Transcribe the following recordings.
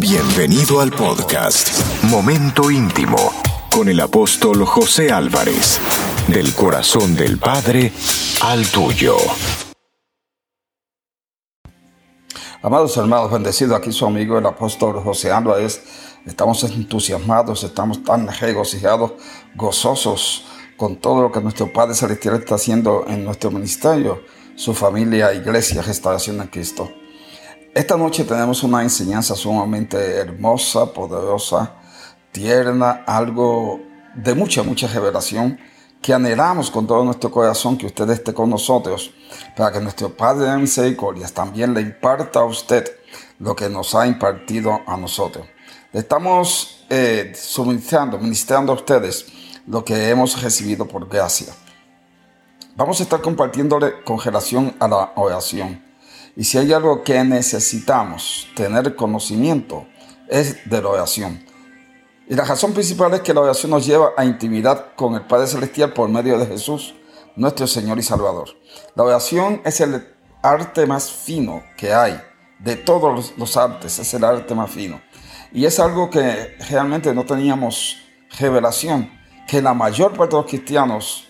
Bienvenido al podcast Momento Íntimo con el apóstol José Álvarez, del corazón del Padre al tuyo. Amados hermanos, bendecido aquí su amigo el apóstol José Álvarez. Estamos entusiasmados, estamos tan regocijados, gozosos con todo lo que nuestro Padre Celestial está haciendo en nuestro ministerio, su familia, iglesia, restauración en Cristo. Esta noche tenemos una enseñanza sumamente hermosa, poderosa, tierna, algo de mucha, mucha revelación que anhelamos con todo nuestro corazón que usted esté con nosotros para que nuestro Padre de misericordias también le imparta a usted lo que nos ha impartido a nosotros. Le estamos eh, suministrando, ministrando a ustedes lo que hemos recibido por gracia. Vamos a estar compartiéndole con relación a la oración. Y si hay algo que necesitamos tener conocimiento, es de la oración. Y la razón principal es que la oración nos lleva a intimidad con el Padre Celestial por medio de Jesús, nuestro Señor y Salvador. La oración es el arte más fino que hay, de todos los artes, es el arte más fino. Y es algo que realmente no teníamos revelación, que la mayor parte de los cristianos,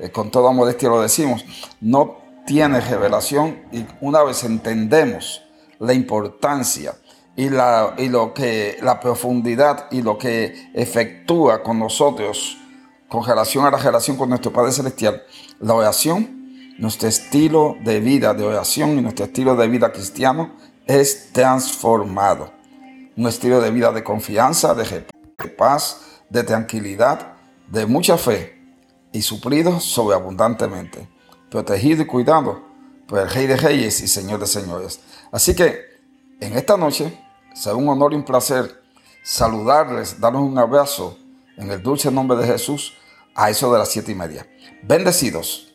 eh, con toda modestia lo decimos, no tiene revelación y una vez entendemos la importancia y, la, y lo que, la profundidad y lo que efectúa con nosotros con relación a la relación con nuestro Padre Celestial, la oración, nuestro estilo de vida de oración y nuestro estilo de vida cristiano es transformado. Un estilo de vida de confianza, de paz, de tranquilidad, de mucha fe y suplido sobreabundantemente, protegido y cuidado por el Rey de Reyes y Señor de Señores. Así que en esta noche Será un honor y un placer saludarles, darles un abrazo en el dulce nombre de Jesús a eso de las siete y media. Bendecidos.